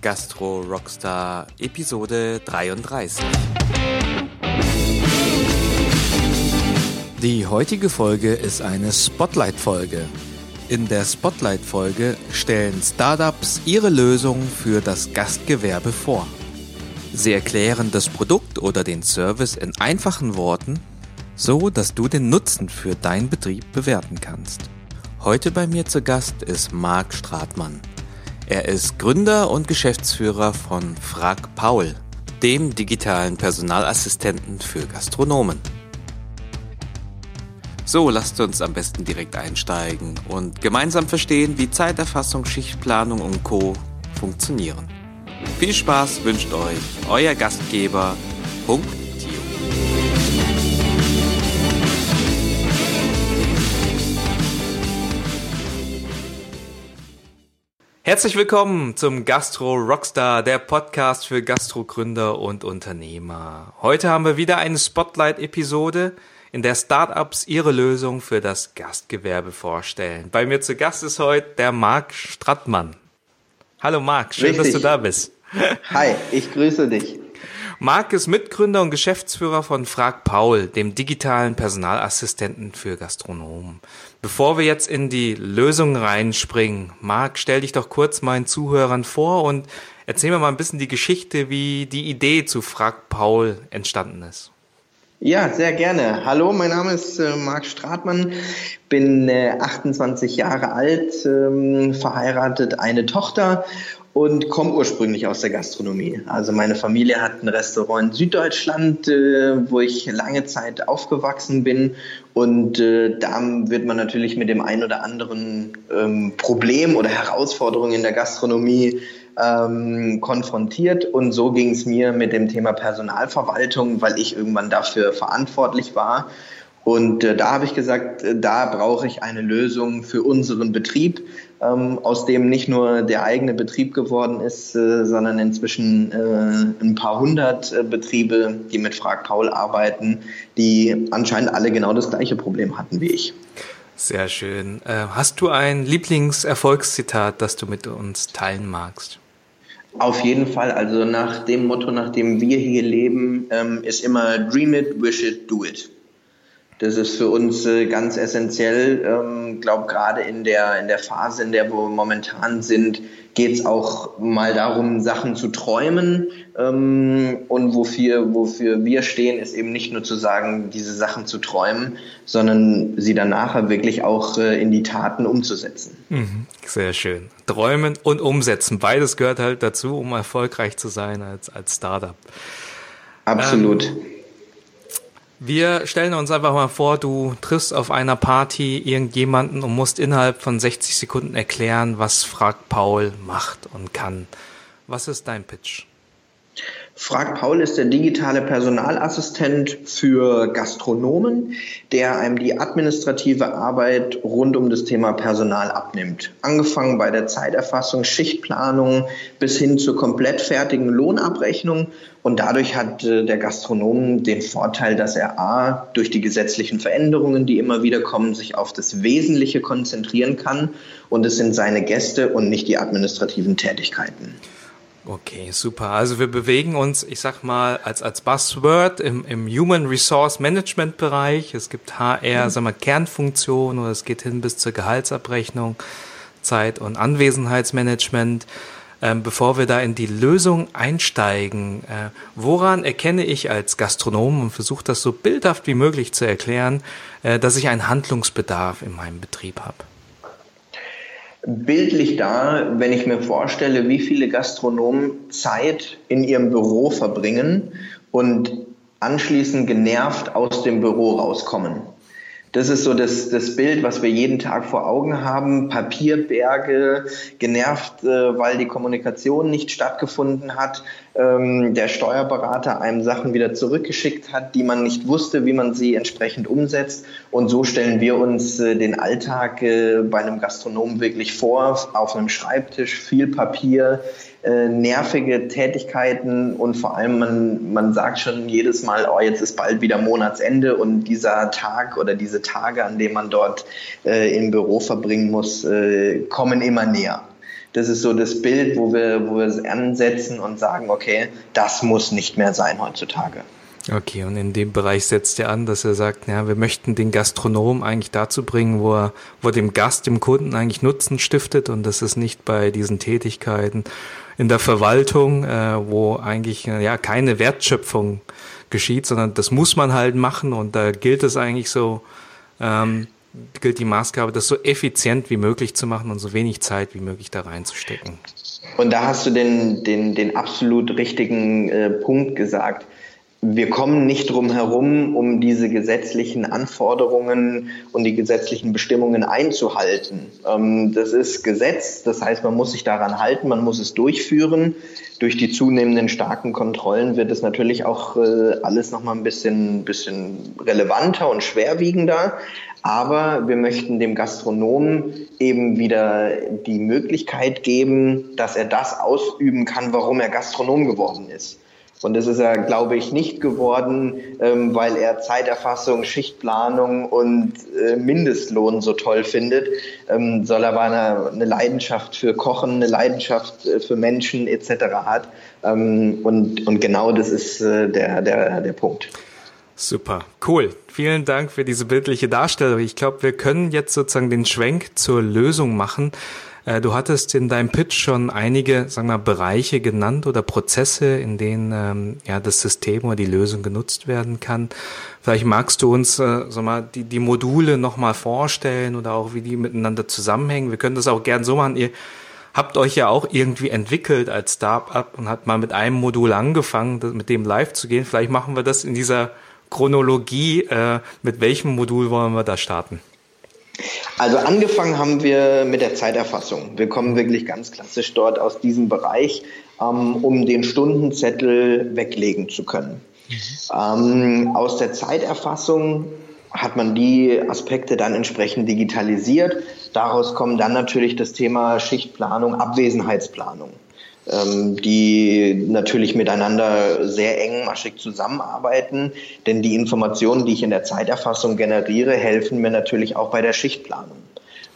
Gastro Rockstar Episode 33. Die heutige Folge ist eine Spotlight-Folge. In der Spotlight-Folge stellen Startups ihre Lösung für das Gastgewerbe vor. Sie erklären das Produkt oder den Service in einfachen Worten, so dass du den Nutzen für deinen Betrieb bewerten kannst. Heute bei mir zu Gast ist Marc Stratmann. Er ist Gründer und Geschäftsführer von Frag Paul, dem digitalen Personalassistenten für Gastronomen. So, lasst uns am besten direkt einsteigen und gemeinsam verstehen, wie Zeiterfassung, Schichtplanung und Co. funktionieren. Viel Spaß wünscht euch euer Gastgeber, Punkt Herzlich willkommen zum Gastro Rockstar, der Podcast für Gastrogründer und Unternehmer. Heute haben wir wieder eine Spotlight-Episode, in der Startups ihre Lösung für das Gastgewerbe vorstellen. Bei mir zu Gast ist heute der Marc Strattmann. Hallo Marc, schön, Richtig. dass du da bist. Hi, ich grüße dich. Marc ist Mitgründer und Geschäftsführer von Frag Paul, dem digitalen Personalassistenten für Gastronomen. Bevor wir jetzt in die Lösung reinspringen, Marc, stell dich doch kurz meinen Zuhörern vor und erzähl mir mal ein bisschen die Geschichte, wie die Idee zu Frag Paul entstanden ist. Ja, sehr gerne. Hallo, mein Name ist äh, Marc Stratmann, bin äh, 28 Jahre alt, ähm, verheiratet, eine Tochter und komme ursprünglich aus der Gastronomie. Also meine Familie hat ein Restaurant in Süddeutschland, äh, wo ich lange Zeit aufgewachsen bin. Und äh, da wird man natürlich mit dem einen oder anderen ähm, Problem oder Herausforderung in der Gastronomie ähm, konfrontiert. Und so ging es mir mit dem Thema Personalverwaltung, weil ich irgendwann dafür verantwortlich war. Und äh, da habe ich gesagt, äh, da brauche ich eine Lösung für unseren Betrieb, ähm, aus dem nicht nur der eigene Betrieb geworden ist, äh, sondern inzwischen äh, ein paar hundert äh, Betriebe, die mit Frag Paul arbeiten, die anscheinend alle genau das gleiche Problem hatten wie ich. Sehr schön. Äh, hast du ein Lieblingserfolgszitat, das du mit uns teilen magst? Auf jeden Fall. Also nach dem Motto, nach dem wir hier leben, ähm, ist immer Dream it, wish it, do it. Das ist für uns äh, ganz essentiell. Ähm, glaube gerade in der in der Phase, in der wir momentan sind, geht es auch mal darum, Sachen zu träumen. Ähm, und wofür wofür wir stehen, ist eben nicht nur zu sagen, diese Sachen zu träumen, sondern sie dann nachher wirklich auch äh, in die Taten umzusetzen. Mhm, sehr schön. Träumen und umsetzen, beides gehört halt dazu, um erfolgreich zu sein als als Startup. Absolut. Ähm, wir stellen uns einfach mal vor, du triffst auf einer Party irgendjemanden und musst innerhalb von 60 Sekunden erklären, was Frag Paul macht und kann. Was ist dein Pitch? Frag Paul ist der digitale Personalassistent für Gastronomen, der einem die administrative Arbeit rund um das Thema Personal abnimmt. Angefangen bei der Zeiterfassung, Schichtplanung bis hin zur komplett fertigen Lohnabrechnung. Und dadurch hat äh, der Gastronom den Vorteil, dass er A, durch die gesetzlichen Veränderungen, die immer wieder kommen, sich auf das Wesentliche konzentrieren kann. Und es sind seine Gäste und nicht die administrativen Tätigkeiten. Okay, super. Also wir bewegen uns, ich sag mal, als, als Buzzword im, im Human Resource Management Bereich. Es gibt HR, mhm. sagen wir, Kernfunktionen oder es geht hin bis zur Gehaltsabrechnung, Zeit- und Anwesenheitsmanagement. Ähm, bevor wir da in die Lösung einsteigen, äh, woran erkenne ich als Gastronom und versuche das so bildhaft wie möglich zu erklären, äh, dass ich einen Handlungsbedarf in meinem Betrieb habe? Bildlich da, wenn ich mir vorstelle, wie viele Gastronomen Zeit in ihrem Büro verbringen und anschließend genervt aus dem Büro rauskommen. Das ist so das, das Bild, was wir jeden Tag vor Augen haben. Papierberge, genervt, äh, weil die Kommunikation nicht stattgefunden hat. Ähm, der Steuerberater einem Sachen wieder zurückgeschickt hat, die man nicht wusste, wie man sie entsprechend umsetzt. Und so stellen wir uns äh, den Alltag äh, bei einem Gastronomen wirklich vor. Auf einem Schreibtisch viel Papier, äh, nervige Tätigkeiten und vor allem man, man sagt schon jedes Mal, oh, jetzt ist bald wieder Monatsende und dieser Tag oder diese Tage, an denen man dort äh, im Büro verbringen muss, äh, kommen immer näher. Das ist so das Bild, wo wir, wo wir es ansetzen und sagen, okay, das muss nicht mehr sein heutzutage. Okay, und in dem Bereich setzt er an, dass er sagt, ja, wir möchten den Gastronom eigentlich dazu bringen, wo er, wo dem Gast, dem Kunden eigentlich Nutzen stiftet und das ist nicht bei diesen Tätigkeiten in der Verwaltung, äh, wo eigentlich äh, ja keine Wertschöpfung geschieht, sondern das muss man halt machen und da gilt es eigentlich so, ähm, gilt die Maßgabe, das so effizient wie möglich zu machen und so wenig Zeit wie möglich da reinzustecken. Und da hast du den, den, den absolut richtigen äh, Punkt gesagt wir kommen nicht drum herum, um diese gesetzlichen Anforderungen und die gesetzlichen Bestimmungen einzuhalten. Ähm, das ist Gesetz, das heißt, man muss sich daran halten, man muss es durchführen. Durch die zunehmenden starken Kontrollen wird es natürlich auch äh, alles nochmal ein bisschen, bisschen relevanter und schwerwiegender. Aber wir möchten dem Gastronomen eben wieder die Möglichkeit geben, dass er das ausüben kann, warum er Gastronom geworden ist. Und das ist er, glaube ich, nicht geworden, ähm, weil er Zeiterfassung, Schichtplanung und äh, Mindestlohn so toll findet, ähm, sondern weil er eine Leidenschaft für Kochen, eine Leidenschaft äh, für Menschen etc. hat. Ähm, und, und genau das ist äh, der, der, der Punkt. Super, cool. Vielen Dank für diese bildliche Darstellung. Ich glaube, wir können jetzt sozusagen den Schwenk zur Lösung machen. Äh, du hattest in deinem Pitch schon einige, sagen wir, Bereiche genannt oder Prozesse, in denen ähm, ja das System oder die Lösung genutzt werden kann. Vielleicht magst du uns, äh, sag mal, die, die Module nochmal vorstellen oder auch wie die miteinander zusammenhängen. Wir können das auch gern so machen. Ihr habt euch ja auch irgendwie entwickelt als Startup und hat mal mit einem Modul angefangen, mit dem live zu gehen. Vielleicht machen wir das in dieser Chronologie. Äh, mit welchem Modul wollen wir da starten? Also angefangen haben wir mit der Zeiterfassung. Wir kommen wirklich ganz klassisch dort aus diesem Bereich, ähm, um den Stundenzettel weglegen zu können. Mhm. Ähm, aus der Zeiterfassung hat man die Aspekte dann entsprechend digitalisiert. Daraus kommt dann natürlich das Thema Schichtplanung, Abwesenheitsplanung die natürlich miteinander sehr engmaschig zusammenarbeiten. Denn die Informationen, die ich in der Zeiterfassung generiere, helfen mir natürlich auch bei der Schichtplanung.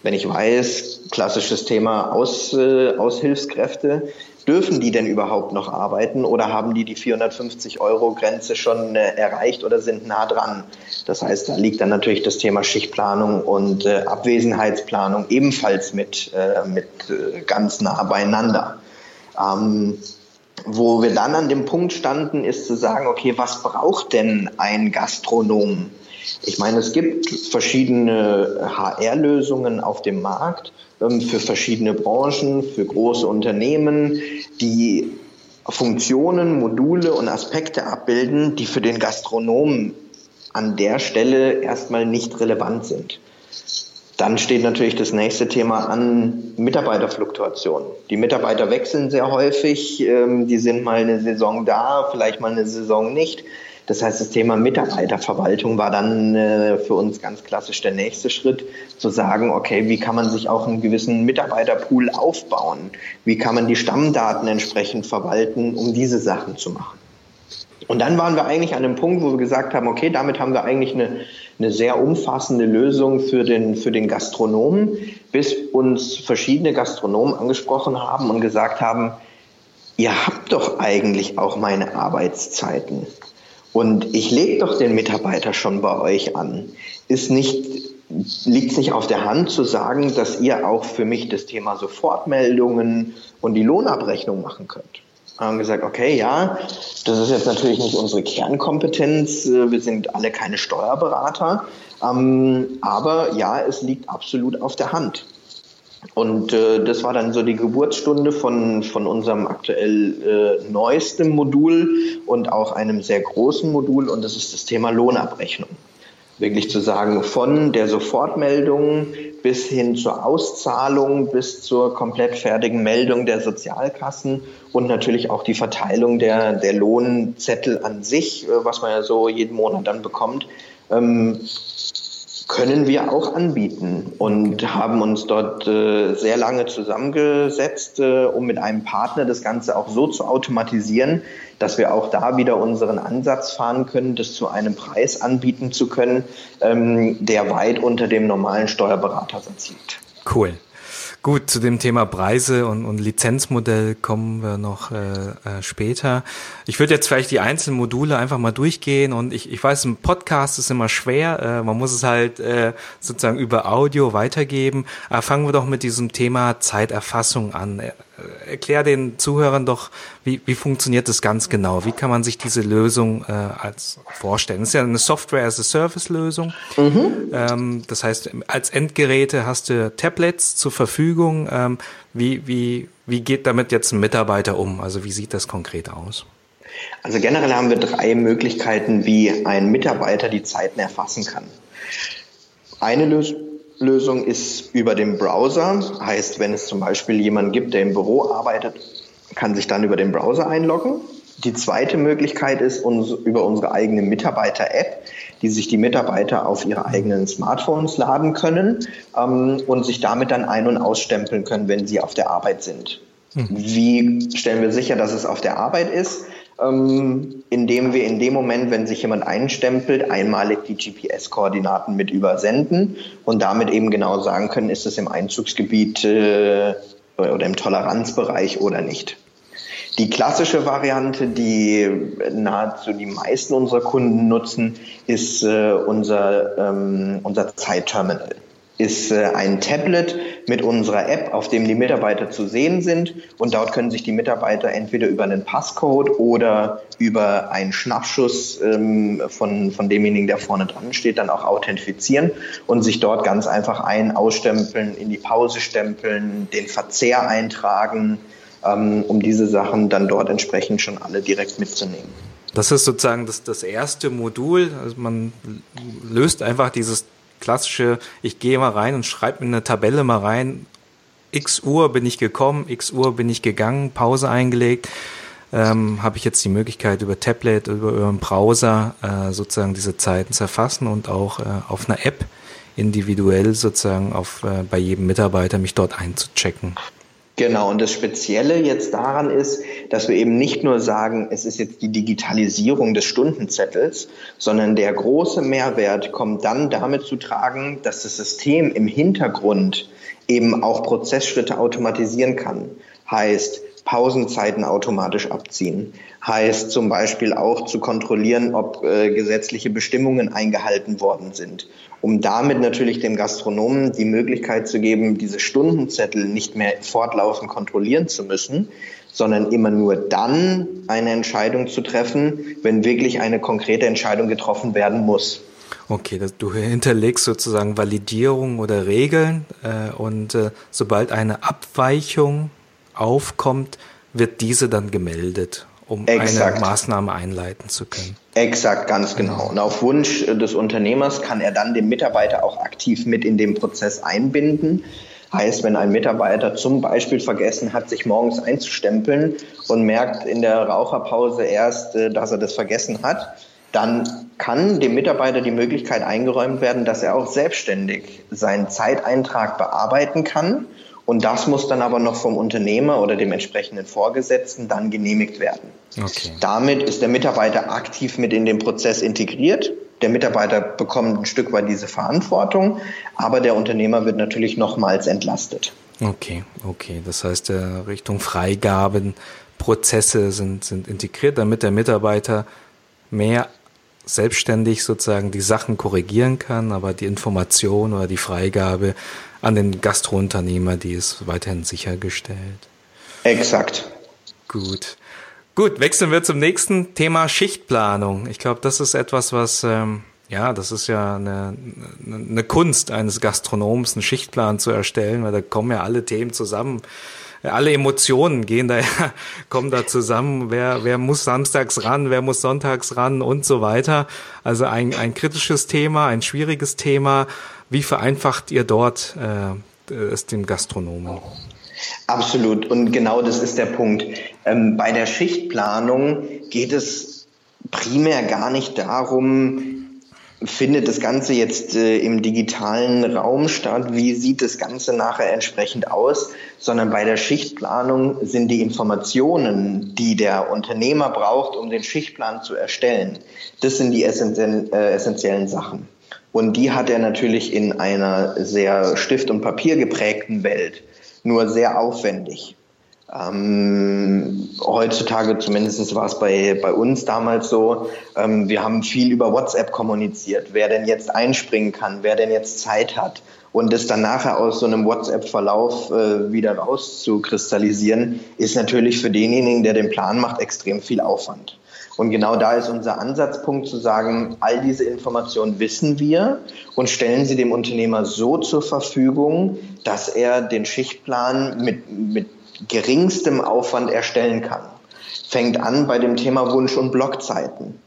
Wenn ich weiß, klassisches Thema Aus, äh, Aushilfskräfte, dürfen die denn überhaupt noch arbeiten oder haben die die 450 Euro Grenze schon äh, erreicht oder sind nah dran? Das heißt, da liegt dann natürlich das Thema Schichtplanung und äh, Abwesenheitsplanung ebenfalls mit, äh, mit äh, ganz nah beieinander. Ähm, wo wir dann an dem Punkt standen, ist zu sagen, okay, was braucht denn ein Gastronom? Ich meine, es gibt verschiedene HR-Lösungen auf dem Markt ähm, für verschiedene Branchen, für große Unternehmen, die Funktionen, Module und Aspekte abbilden, die für den Gastronomen an der Stelle erstmal nicht relevant sind. Dann steht natürlich das nächste Thema an Mitarbeiterfluktuation. Die Mitarbeiter wechseln sehr häufig, ähm, die sind mal eine Saison da, vielleicht mal eine Saison nicht. Das heißt, das Thema Mitarbeiterverwaltung war dann äh, für uns ganz klassisch der nächste Schritt, zu sagen, okay, wie kann man sich auch einen gewissen Mitarbeiterpool aufbauen? Wie kann man die Stammdaten entsprechend verwalten, um diese Sachen zu machen? Und dann waren wir eigentlich an einem Punkt, wo wir gesagt haben, okay, damit haben wir eigentlich eine, eine sehr umfassende Lösung für den, für den Gastronomen, bis uns verschiedene Gastronomen angesprochen haben und gesagt haben, ihr habt doch eigentlich auch meine Arbeitszeiten. Und ich lege doch den Mitarbeiter schon bei euch an. Ist nicht, liegt es nicht auf der Hand zu sagen, dass ihr auch für mich das Thema Sofortmeldungen und die Lohnabrechnung machen könnt? Haben gesagt, okay, ja, das ist jetzt natürlich nicht unsere Kernkompetenz. Wir sind alle keine Steuerberater. Ähm, aber ja, es liegt absolut auf der Hand. Und äh, das war dann so die Geburtsstunde von, von unserem aktuell äh, neuesten Modul und auch einem sehr großen Modul und das ist das Thema Lohnabrechnung. Wirklich zu sagen, von der Sofortmeldung bis hin zur Auszahlung, bis zur komplett fertigen Meldung der Sozialkassen und natürlich auch die Verteilung der, der Lohnzettel an sich, äh, was man ja so jeden Monat dann bekommt. Ähm, können wir auch anbieten und haben uns dort äh, sehr lange zusammengesetzt, äh, um mit einem Partner das Ganze auch so zu automatisieren, dass wir auch da wieder unseren Ansatz fahren können, das zu einem Preis anbieten zu können, ähm, der weit unter dem normalen Steuerberatersatz liegt. Cool. Gut, zu dem Thema Preise und, und Lizenzmodell kommen wir noch äh, äh, später. Ich würde jetzt vielleicht die einzelnen Module einfach mal durchgehen und ich, ich weiß, ein Podcast ist immer schwer, äh, man muss es halt äh, sozusagen über Audio weitergeben. Aber fangen wir doch mit diesem Thema Zeiterfassung an. Erklär den Zuhörern doch, wie, wie funktioniert das ganz genau? Wie kann man sich diese Lösung äh, als vorstellen? Das ist ja eine Software-as-a-Service-Lösung. Mhm. Ähm, das heißt, als Endgeräte hast du Tablets zur Verfügung. Ähm, wie, wie, wie geht damit jetzt ein Mitarbeiter um? Also wie sieht das konkret aus? Also generell haben wir drei Möglichkeiten, wie ein Mitarbeiter die Zeiten erfassen kann. Eine Lösung Lösung ist über den Browser. Heißt, wenn es zum Beispiel jemanden gibt, der im Büro arbeitet, kann sich dann über den Browser einloggen. Die zweite Möglichkeit ist uns, über unsere eigene Mitarbeiter-App, die sich die Mitarbeiter auf ihre eigenen Smartphones laden können ähm, und sich damit dann ein- und ausstempeln können, wenn sie auf der Arbeit sind. Hm. Wie stellen wir sicher, dass es auf der Arbeit ist? Ähm, indem wir in dem Moment, wenn sich jemand einstempelt, einmalig die GPS-Koordinaten mit übersenden und damit eben genau sagen können, ist es im Einzugsgebiet äh, oder im Toleranzbereich oder nicht. Die klassische Variante, die nahezu die meisten unserer Kunden nutzen, ist äh, unser, ähm, unser Zeitterminal ist äh, ein Tablet mit unserer App, auf dem die Mitarbeiter zu sehen sind. Und dort können sich die Mitarbeiter entweder über einen Passcode oder über einen Schnappschuss ähm, von, von demjenigen, der vorne dran steht, dann auch authentifizieren und sich dort ganz einfach ein-, ausstempeln, in die Pause stempeln, den Verzehr eintragen, ähm, um diese Sachen dann dort entsprechend schon alle direkt mitzunehmen. Das ist sozusagen das, das erste Modul. Also man löst einfach dieses klassische, ich gehe mal rein und schreibe in eine Tabelle mal rein, x Uhr bin ich gekommen, x Uhr bin ich gegangen, Pause eingelegt. Ähm, habe ich jetzt die Möglichkeit über Tablet, über, über einen Browser äh, sozusagen diese Zeiten zu erfassen und auch äh, auf einer App individuell sozusagen auf, äh, bei jedem Mitarbeiter mich dort einzuchecken. Genau, und das Spezielle jetzt daran ist, dass wir eben nicht nur sagen, es ist jetzt die Digitalisierung des Stundenzettels, sondern der große Mehrwert kommt dann damit zu tragen, dass das System im Hintergrund eben auch Prozessschritte automatisieren kann. Heißt, Pausenzeiten automatisch abziehen. Heißt zum Beispiel auch zu kontrollieren, ob äh, gesetzliche Bestimmungen eingehalten worden sind, um damit natürlich dem Gastronomen die Möglichkeit zu geben, diese Stundenzettel nicht mehr fortlaufend kontrollieren zu müssen, sondern immer nur dann eine Entscheidung zu treffen, wenn wirklich eine konkrete Entscheidung getroffen werden muss. Okay, das, du hinterlegst sozusagen Validierung oder Regeln äh, und äh, sobald eine Abweichung aufkommt, wird diese dann gemeldet, um Exakt. eine Maßnahme einleiten zu können. Exakt, ganz genau. Und auf Wunsch des Unternehmers kann er dann den Mitarbeiter auch aktiv mit in den Prozess einbinden. Heißt, wenn ein Mitarbeiter zum Beispiel vergessen hat, sich morgens einzustempeln und merkt in der Raucherpause erst, äh, dass er das vergessen hat, dann kann dem Mitarbeiter die Möglichkeit eingeräumt werden, dass er auch selbstständig seinen Zeiteintrag bearbeiten kann und das muss dann aber noch vom Unternehmer oder dem entsprechenden Vorgesetzten dann genehmigt werden. Okay. Damit ist der Mitarbeiter aktiv mit in den Prozess integriert. Der Mitarbeiter bekommt ein Stück weit diese Verantwortung, aber der Unternehmer wird natürlich nochmals entlastet. Okay, okay. Das heißt, Richtung Freigaben, Prozesse sind, sind integriert, damit der Mitarbeiter mehr selbstständig sozusagen die Sachen korrigieren kann, aber die Information oder die Freigabe an den Gastrounternehmer, die ist weiterhin sichergestellt. Exakt. Gut. Gut, wechseln wir zum nächsten Thema Schichtplanung. Ich glaube, das ist etwas, was, ähm, ja, das ist ja eine, eine Kunst eines Gastronoms, einen Schichtplan zu erstellen, weil da kommen ja alle Themen zusammen. Alle Emotionen gehen da, kommen da zusammen. Wer, wer muss samstags ran, wer muss sonntags ran und so weiter. Also ein, ein kritisches Thema, ein schwieriges Thema. Wie vereinfacht ihr dort äh, es dem Gastronomen? Absolut. Und genau das ist der Punkt. Ähm, bei der Schichtplanung geht es primär gar nicht darum, findet das Ganze jetzt äh, im digitalen Raum statt? Wie sieht das Ganze nachher entsprechend aus? Sondern bei der Schichtplanung sind die Informationen, die der Unternehmer braucht, um den Schichtplan zu erstellen, das sind die essentiellen, äh, essentiellen Sachen. Und die hat er natürlich in einer sehr Stift- und Papier geprägten Welt nur sehr aufwendig. Ähm, heutzutage, zumindest war es bei, bei uns damals so, ähm, wir haben viel über WhatsApp kommuniziert, wer denn jetzt einspringen kann, wer denn jetzt Zeit hat. Und das dann nachher aus so einem WhatsApp-Verlauf äh, wieder rauszukristallisieren, ist natürlich für denjenigen, der den Plan macht, extrem viel Aufwand. Und genau da ist unser Ansatzpunkt zu sagen, all diese Informationen wissen wir und stellen sie dem Unternehmer so zur Verfügung, dass er den Schichtplan mit, mit geringstem Aufwand erstellen kann. Fängt an bei dem Thema Wunsch- und Blockzeiten.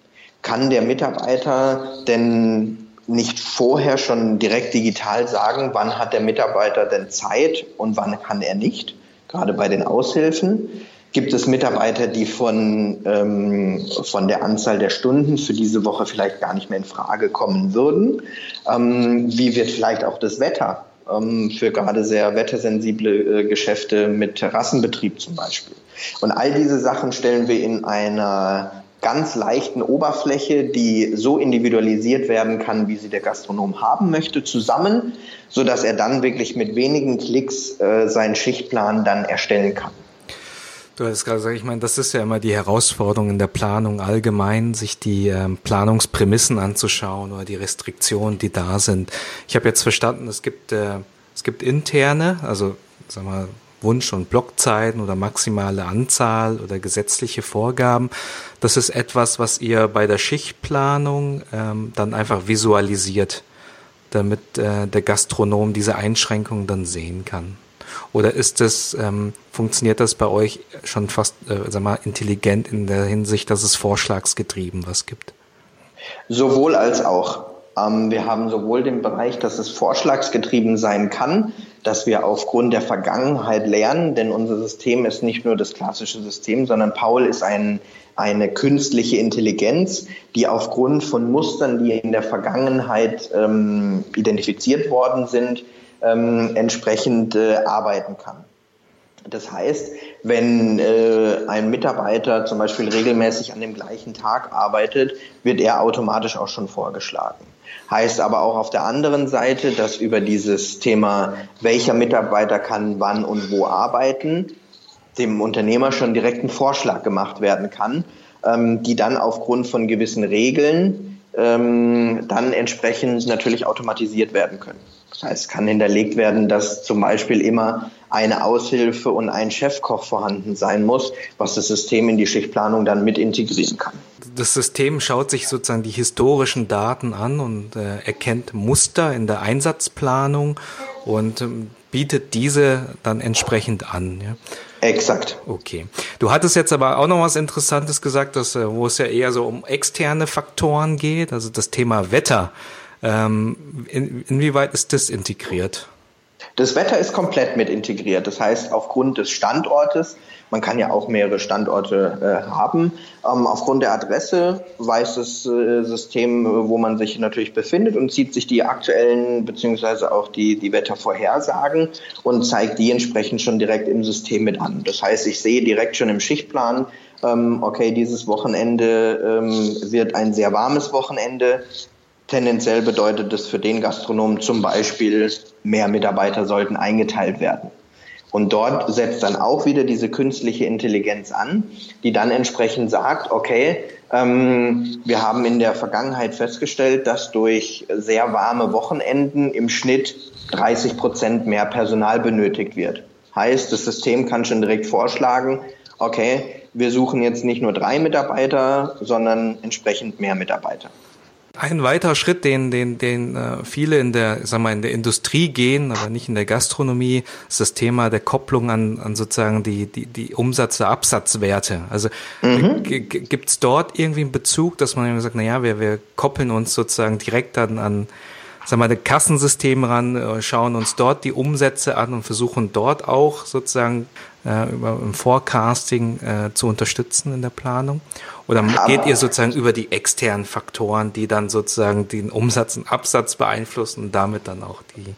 Kann der Mitarbeiter denn nicht vorher schon direkt digital sagen, wann hat der Mitarbeiter denn Zeit und wann kann er nicht? Gerade bei den Aushilfen. Gibt es Mitarbeiter, die von, ähm, von der Anzahl der Stunden für diese Woche vielleicht gar nicht mehr in Frage kommen würden? Ähm, wie wird vielleicht auch das Wetter ähm, für gerade sehr wettersensible äh, Geschäfte mit Terrassenbetrieb zum Beispiel. Und all diese Sachen stellen wir in einer ganz leichten Oberfläche, die so individualisiert werden kann, wie sie der Gastronom haben möchte, zusammen, so dass er dann wirklich mit wenigen Klicks äh, seinen Schichtplan dann erstellen kann. Du hast gerade gesagt, ich meine, das ist ja immer die Herausforderung in der Planung allgemein, sich die ähm, Planungsprämissen anzuschauen oder die Restriktionen, die da sind. Ich habe jetzt verstanden, es gibt äh, es gibt interne, also sagen wir Wunsch- und Blockzeiten oder maximale Anzahl oder gesetzliche Vorgaben. Das ist etwas, was ihr bei der Schichtplanung ähm, dann einfach visualisiert, damit äh, der Gastronom diese Einschränkungen dann sehen kann. Oder ist es, ähm, funktioniert das bei euch schon fast, äh, sag mal, intelligent in der Hinsicht, dass es vorschlagsgetrieben was gibt? Sowohl als auch. Ähm, wir haben sowohl den Bereich, dass es vorschlagsgetrieben sein kann, dass wir aufgrund der Vergangenheit lernen, denn unser System ist nicht nur das klassische System, sondern Paul ist ein, eine künstliche Intelligenz, die aufgrund von Mustern, die in der Vergangenheit ähm, identifiziert worden sind, ähm, entsprechend äh, arbeiten kann. Das heißt, wenn äh, ein Mitarbeiter zum Beispiel regelmäßig an dem gleichen Tag arbeitet, wird er automatisch auch schon vorgeschlagen. Heißt aber auch auf der anderen Seite, dass über dieses Thema, welcher Mitarbeiter kann wann und wo arbeiten, dem Unternehmer schon direkt ein Vorschlag gemacht werden kann, ähm, die dann aufgrund von gewissen Regeln ähm, dann entsprechend natürlich automatisiert werden können. Das heißt, es kann hinterlegt werden, dass zum Beispiel immer eine Aushilfe und ein Chefkoch vorhanden sein muss, was das System in die Schichtplanung dann mit integrieren kann. Das System schaut sich sozusagen die historischen Daten an und äh, erkennt Muster in der Einsatzplanung und ähm, bietet diese dann entsprechend an. Ja? Exakt. Okay. Du hattest jetzt aber auch noch was Interessantes gesagt, dass, äh, wo es ja eher so um externe Faktoren geht, also das Thema Wetter. Ähm, in, inwieweit ist das integriert? Das Wetter ist komplett mit integriert. Das heißt, aufgrund des Standortes, man kann ja auch mehrere Standorte äh, haben, ähm, aufgrund der Adresse weiß das äh, System, wo man sich natürlich befindet und zieht sich die aktuellen beziehungsweise auch die, die Wettervorhersagen und zeigt die entsprechend schon direkt im System mit an. Das heißt, ich sehe direkt schon im Schichtplan, ähm, okay, dieses Wochenende ähm, wird ein sehr warmes Wochenende. Tendenziell bedeutet das für den Gastronomen zum Beispiel, mehr Mitarbeiter sollten eingeteilt werden. Und dort setzt dann auch wieder diese künstliche Intelligenz an, die dann entsprechend sagt, okay, ähm, wir haben in der Vergangenheit festgestellt, dass durch sehr warme Wochenenden im Schnitt 30 Prozent mehr Personal benötigt wird. Heißt, das System kann schon direkt vorschlagen, okay, wir suchen jetzt nicht nur drei Mitarbeiter, sondern entsprechend mehr Mitarbeiter. Ein weiterer Schritt, den, den, den äh, viele in der, sag mal, in der Industrie gehen, aber nicht in der Gastronomie, ist das Thema der Kopplung an, an sozusagen die, die, die Umsatz- oder Absatzwerte. Also mhm. gibt es dort irgendwie einen Bezug, dass man sagt, na ja, wir, wir koppeln uns sozusagen direkt an, an sag mal, das Kassensystem ran, äh, schauen uns dort die Umsätze an und versuchen dort auch sozusagen äh, über im Forecasting äh, zu unterstützen in der Planung? Oder geht ihr sozusagen über die externen Faktoren, die dann sozusagen den Umsatz und Absatz beeinflussen und damit dann auch die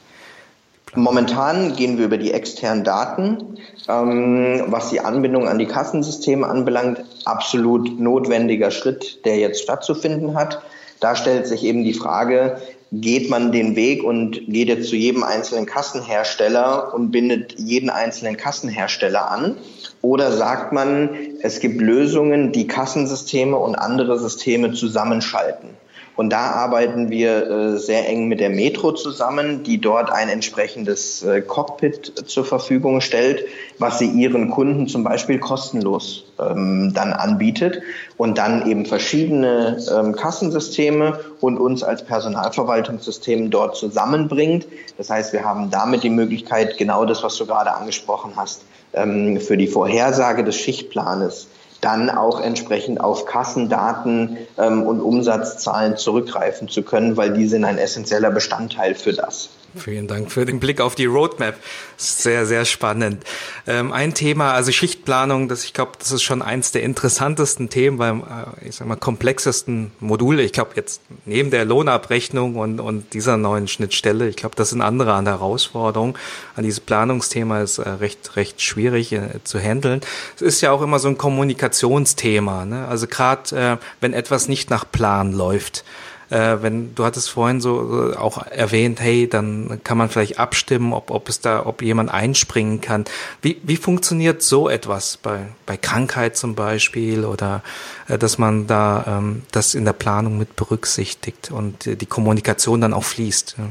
Momentan gehen wir über die externen Daten. Ähm, was die Anbindung an die Kassensysteme anbelangt, absolut notwendiger Schritt, der jetzt stattzufinden hat. Da stellt sich eben die Frage, geht man den Weg und geht jetzt zu jedem einzelnen Kassenhersteller und bindet jeden einzelnen Kassenhersteller an? Oder sagt man, es gibt Lösungen, die Kassensysteme und andere Systeme zusammenschalten? Und da arbeiten wir äh, sehr eng mit der Metro zusammen, die dort ein entsprechendes äh, Cockpit zur Verfügung stellt, was sie ihren Kunden zum Beispiel kostenlos ähm, dann anbietet und dann eben verschiedene ähm, Kassensysteme und uns als Personalverwaltungssystem dort zusammenbringt. Das heißt, wir haben damit die Möglichkeit, genau das, was du gerade angesprochen hast, ähm, für die Vorhersage des Schichtplanes dann auch entsprechend auf Kassendaten ähm, und Umsatzzahlen zurückgreifen zu können, weil die sind ein essentieller Bestandteil für das. Vielen Dank für den Blick auf die Roadmap. Sehr, sehr spannend. Ähm, ein Thema, also Schichtplanung, das ich glaube, das ist schon eins der interessantesten Themen beim, äh, ich sag mal, komplexesten Module. Ich glaube jetzt neben der Lohnabrechnung und, und dieser neuen Schnittstelle, ich glaube, das sind andere an der Herausforderung. An dieses Planungsthema ist äh, recht, recht schwierig äh, zu handeln. Es ist ja auch immer so ein Kommunikationsthema. Ne? Also gerade äh, wenn etwas nicht nach Plan läuft äh, wenn du hattest vorhin so auch erwähnt, hey, dann kann man vielleicht abstimmen, ob, ob es da, ob jemand einspringen kann. Wie, wie funktioniert so etwas bei, bei Krankheit zum Beispiel oder äh, dass man da ähm, das in der Planung mit berücksichtigt und die Kommunikation dann auch fließt? Ja?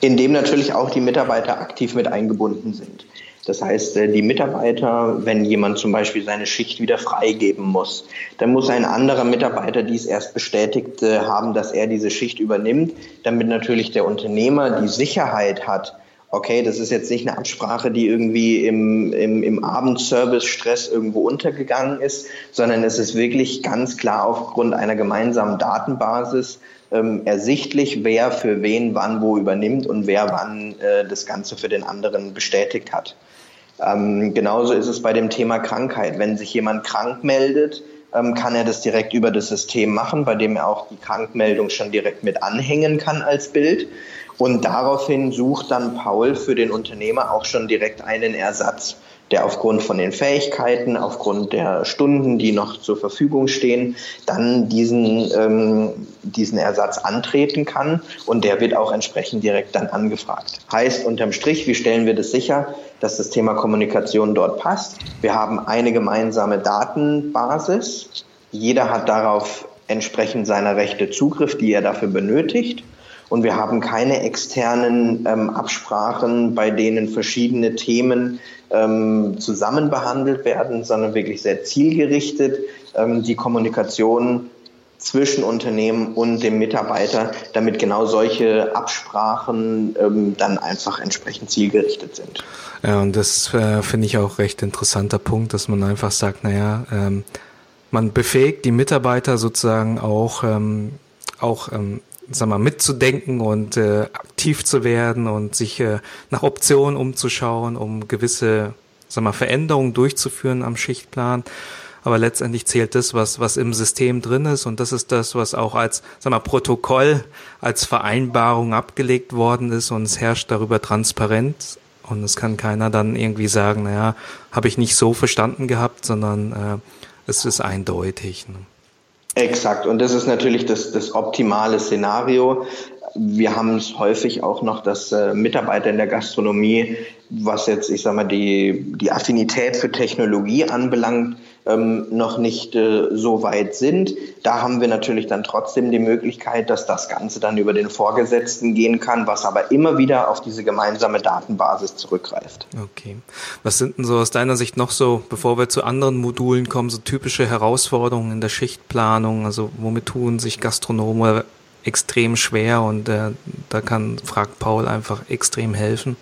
Indem natürlich auch die Mitarbeiter aktiv mit eingebunden sind. Das heißt, äh, die Mitarbeiter, wenn jemand zum Beispiel seine Schicht wieder freigeben muss, dann muss ein anderer Mitarbeiter dies erst bestätigt äh, haben, dass er diese Schicht übernimmt, damit natürlich der Unternehmer die Sicherheit hat, okay, das ist jetzt nicht eine Absprache, die irgendwie im, im, im Abendservice-Stress irgendwo untergegangen ist, sondern es ist wirklich ganz klar aufgrund einer gemeinsamen Datenbasis ähm, ersichtlich, wer für wen wann wo übernimmt und wer wann äh, das Ganze für den anderen bestätigt hat. Ähm, genauso ist es bei dem Thema Krankheit. Wenn sich jemand krank meldet, ähm, kann er das direkt über das System machen, bei dem er auch die Krankmeldung schon direkt mit anhängen kann als Bild. Und daraufhin sucht dann Paul für den Unternehmer auch schon direkt einen Ersatz der aufgrund von den Fähigkeiten, aufgrund der Stunden, die noch zur Verfügung stehen, dann diesen, ähm, diesen Ersatz antreten kann und der wird auch entsprechend direkt dann angefragt. Heißt unterm Strich, wie stellen wir das sicher, dass das Thema Kommunikation dort passt? Wir haben eine gemeinsame Datenbasis. Jeder hat darauf entsprechend seiner Rechte Zugriff, die er dafür benötigt. Und wir haben keine externen ähm, Absprachen, bei denen verschiedene Themen ähm, zusammen behandelt werden, sondern wirklich sehr zielgerichtet ähm, die Kommunikation zwischen Unternehmen und dem Mitarbeiter, damit genau solche Absprachen ähm, dann einfach entsprechend zielgerichtet sind. Ja, und das äh, finde ich auch recht interessanter Punkt, dass man einfach sagt, naja, ähm, man befähigt die Mitarbeiter sozusagen auch, ähm, auch ähm, sag mal, mitzudenken und äh, aktiv zu werden und sich äh, nach Optionen umzuschauen, um gewisse sag mal, Veränderungen durchzuführen am Schichtplan. Aber letztendlich zählt das, was, was im System drin ist. Und das ist das, was auch als sag mal, Protokoll, als Vereinbarung abgelegt worden ist. Und es herrscht darüber Transparenz. Und es kann keiner dann irgendwie sagen, naja, habe ich nicht so verstanden gehabt, sondern äh, es ist eindeutig. Ne? Exakt. Und das ist natürlich das, das optimale Szenario. Wir haben es häufig auch noch, dass äh, Mitarbeiter in der Gastronomie, was jetzt, ich sag mal, die, die Affinität für Technologie anbelangt, ähm, noch nicht äh, so weit sind. Da haben wir natürlich dann trotzdem die Möglichkeit, dass das Ganze dann über den Vorgesetzten gehen kann, was aber immer wieder auf diese gemeinsame Datenbasis zurückgreift. Okay. Was sind denn so aus deiner Sicht noch so, bevor wir zu anderen Modulen kommen, so typische Herausforderungen in der Schichtplanung? Also womit tun sich Gastronomen extrem schwer und äh, da kann, fragt Paul, einfach extrem helfen?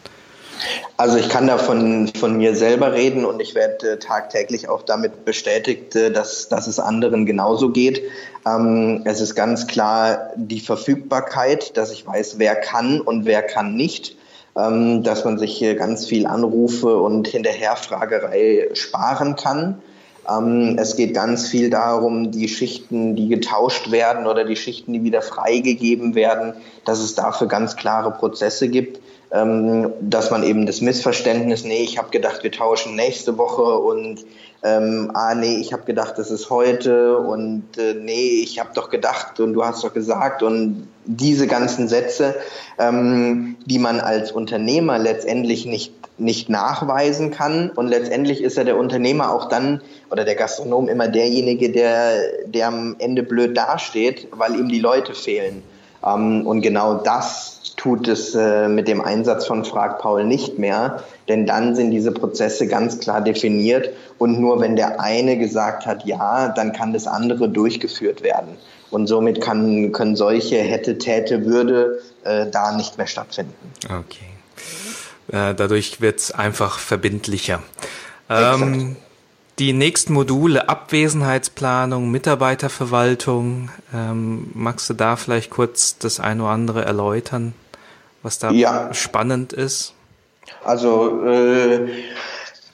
Also ich kann da von, von mir selber reden und ich werde äh, tagtäglich auch damit bestätigt, äh, dass, dass es anderen genauso geht. Ähm, es ist ganz klar die Verfügbarkeit, dass ich weiß, wer kann und wer kann nicht. Ähm, dass man sich hier ganz viel Anrufe und Hinterherfragerei sparen kann. Ähm, es geht ganz viel darum, die Schichten, die getauscht werden oder die Schichten, die wieder freigegeben werden, dass es dafür ganz klare Prozesse gibt ähm, dass man eben das Missverständnis, nee, ich habe gedacht, wir tauschen nächste Woche und ähm, ah nee, ich habe gedacht, das ist heute und äh, nee, ich habe doch gedacht und du hast doch gesagt und diese ganzen Sätze, ähm, die man als Unternehmer letztendlich nicht nicht nachweisen kann und letztendlich ist ja der Unternehmer auch dann oder der Gastronom immer derjenige, der der am Ende blöd dasteht, weil ihm die Leute fehlen. Ähm, und genau das tut es äh, mit dem Einsatz von Frag Paul nicht mehr, denn dann sind diese Prozesse ganz klar definiert und nur wenn der eine gesagt hat ja, dann kann das andere durchgeführt werden. Und somit kann, können solche hätte, täte, würde äh, da nicht mehr stattfinden. Okay. Äh, dadurch wird es einfach verbindlicher. Ähm, die nächsten Module Abwesenheitsplanung, Mitarbeiterverwaltung, ähm, magst du da vielleicht kurz das eine oder andere erläutern? was da ja. spannend ist? Also äh,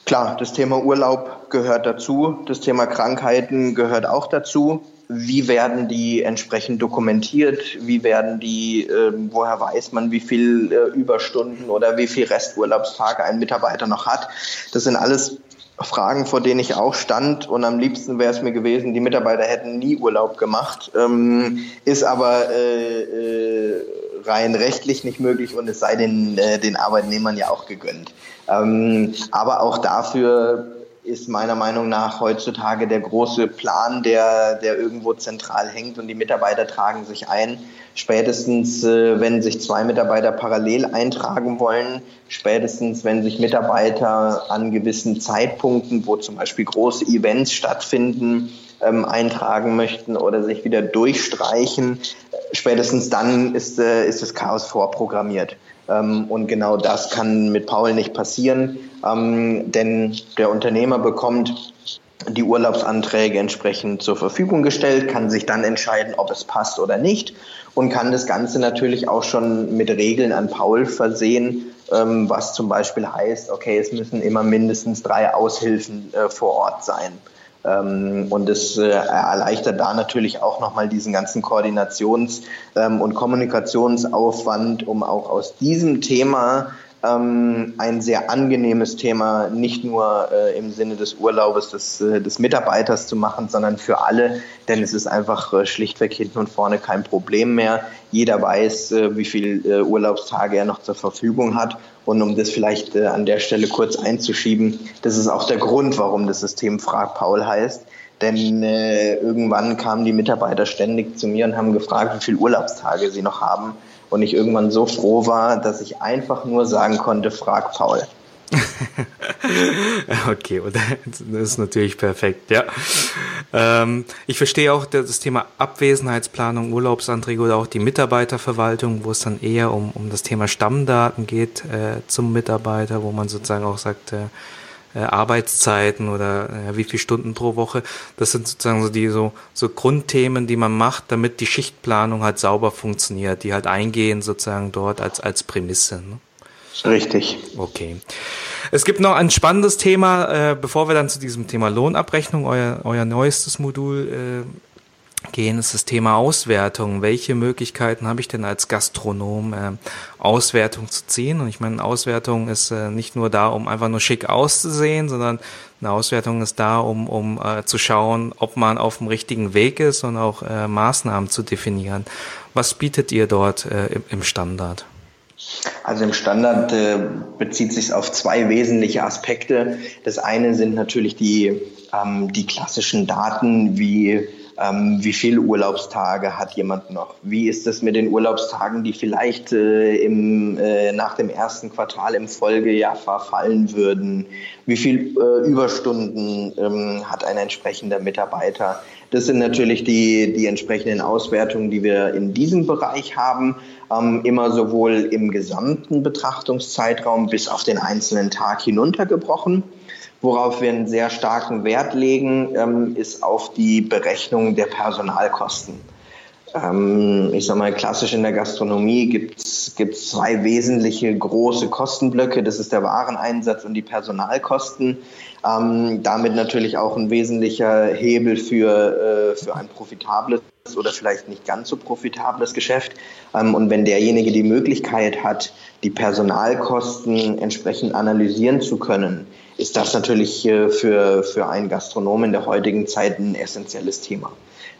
klar, das Thema Urlaub gehört dazu, das Thema Krankheiten gehört auch dazu. Wie werden die entsprechend dokumentiert? Wie werden die, äh, woher weiß man, wie viel äh, Überstunden oder wie viel Resturlaubstage ein Mitarbeiter noch hat? Das sind alles Fragen, vor denen ich auch stand und am liebsten wäre es mir gewesen, die Mitarbeiter hätten nie Urlaub gemacht, ähm, ist aber äh, äh, rein rechtlich nicht möglich und es sei den, äh, den Arbeitnehmern ja auch gegönnt. Ähm, aber auch dafür ist meiner Meinung nach heutzutage der große Plan, der, der irgendwo zentral hängt und die Mitarbeiter tragen sich ein. Spätestens, äh, wenn sich zwei Mitarbeiter parallel eintragen wollen, spätestens, wenn sich Mitarbeiter an gewissen Zeitpunkten, wo zum Beispiel große Events stattfinden, ähm, eintragen möchten oder sich wieder durchstreichen, spätestens dann ist, äh, ist das Chaos vorprogrammiert. Ähm, und genau das kann mit Paul nicht passieren, ähm, denn der Unternehmer bekommt die Urlaubsanträge entsprechend zur Verfügung gestellt, kann sich dann entscheiden, ob es passt oder nicht und kann das Ganze natürlich auch schon mit Regeln an Paul versehen, ähm, was zum Beispiel heißt, okay, es müssen immer mindestens drei Aushilfen äh, vor Ort sein. Ähm, und es äh, erleichtert da natürlich auch nochmal diesen ganzen Koordinations- ähm, und Kommunikationsaufwand, um auch aus diesem Thema ähm, ein sehr angenehmes Thema, nicht nur äh, im Sinne des Urlaubes des, äh, des Mitarbeiters zu machen, sondern für alle, denn es ist einfach äh, schlichtweg hinten und vorne kein Problem mehr. Jeder weiß, äh, wie viele äh, Urlaubstage er noch zur Verfügung hat. Und um das vielleicht an der Stelle kurz einzuschieben, das ist auch der Grund, warum das System Frag Paul heißt. Denn irgendwann kamen die Mitarbeiter ständig zu mir und haben gefragt, wie viele Urlaubstage sie noch haben und ich irgendwann so froh war, dass ich einfach nur sagen konnte, frag Paul. okay, das ist natürlich perfekt, ja. Ähm, ich verstehe auch das Thema Abwesenheitsplanung, Urlaubsanträge oder auch die Mitarbeiterverwaltung, wo es dann eher um, um das Thema Stammdaten geht äh, zum Mitarbeiter, wo man sozusagen auch sagt, äh, äh, Arbeitszeiten oder äh, wie viele Stunden pro Woche. Das sind sozusagen so die so, so Grundthemen, die man macht, damit die Schichtplanung halt sauber funktioniert, die halt eingehen sozusagen dort als, als Prämisse. Ne? Richtig. Okay. Es gibt noch ein spannendes Thema, äh, bevor wir dann zu diesem Thema Lohnabrechnung, euer, euer neuestes Modul äh, gehen, ist das Thema Auswertung. Welche Möglichkeiten habe ich denn als Gastronom, äh, Auswertung zu ziehen? Und ich meine, Auswertung ist äh, nicht nur da, um einfach nur schick auszusehen, sondern eine Auswertung ist da, um, um äh, zu schauen, ob man auf dem richtigen Weg ist und auch äh, Maßnahmen zu definieren. Was bietet ihr dort äh, im, im Standard? Also im Standard äh, bezieht sich auf zwei wesentliche Aspekte. Das eine sind natürlich die, ähm, die klassischen Daten wie ähm, wie viele Urlaubstage hat jemand noch? Wie ist es mit den Urlaubstagen, die vielleicht äh, im, äh, nach dem ersten Quartal im Folgejahr verfallen würden? Wie viel äh, Überstunden ähm, hat ein entsprechender Mitarbeiter? Das sind natürlich die, die entsprechenden Auswertungen, die wir in diesem Bereich haben. Ähm, immer sowohl im gesamten Betrachtungszeitraum bis auf den einzelnen Tag hinuntergebrochen. Worauf wir einen sehr starken Wert legen, ähm, ist auf die Berechnung der Personalkosten. Ähm, ich sag mal, klassisch in der Gastronomie gibt es zwei wesentliche große Kostenblöcke. Das ist der Wareneinsatz und die Personalkosten. Ähm, damit natürlich auch ein wesentlicher Hebel für, äh, für ein profitables oder vielleicht nicht ganz so profitables Geschäft. Ähm, und wenn derjenige die Möglichkeit hat, die Personalkosten entsprechend analysieren zu können, ist das natürlich äh, für, für einen Gastronomen in der heutigen Zeit ein essentielles Thema.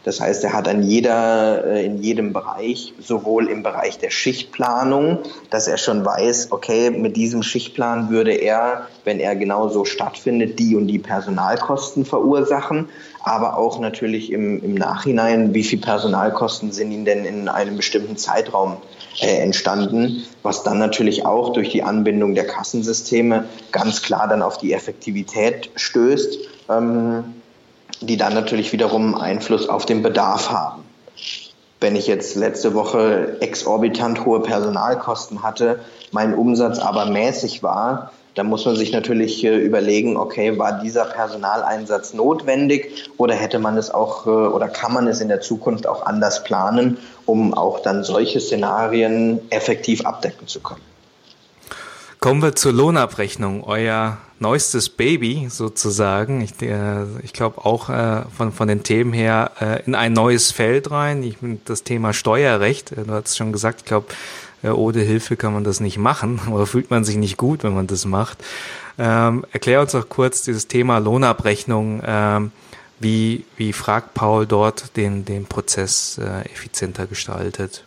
Das heißt, er hat an jeder, äh, in jedem Bereich, sowohl im Bereich der Schichtplanung, dass er schon weiß, okay, mit diesem Schichtplan würde er, wenn er genauso stattfindet, die und die Personalkosten verursachen, aber auch natürlich im, im Nachhinein, wie viel Personalkosten sind ihm denn in einem bestimmten Zeitraum äh, entstanden, was dann natürlich auch durch die Anbindung der Kassensysteme ganz klar dann auf die Effektivität stößt. Ähm, die dann natürlich wiederum Einfluss auf den Bedarf haben. Wenn ich jetzt letzte Woche exorbitant hohe Personalkosten hatte, mein Umsatz aber mäßig war, dann muss man sich natürlich äh, überlegen, okay, war dieser Personaleinsatz notwendig oder hätte man es auch äh, oder kann man es in der Zukunft auch anders planen, um auch dann solche Szenarien effektiv abdecken zu können. Kommen wir zur Lohnabrechnung, euer neuestes Baby sozusagen. Ich, äh, ich glaube auch äh, von, von den Themen her äh, in ein neues Feld rein. Ich, das Thema Steuerrecht, äh, du hast schon gesagt, ich glaube, ohne Hilfe kann man das nicht machen oder fühlt man sich nicht gut, wenn man das macht. Ähm, erklär uns doch kurz dieses Thema Lohnabrechnung. Ähm, wie, wie fragt Paul dort den, den Prozess äh, effizienter gestaltet?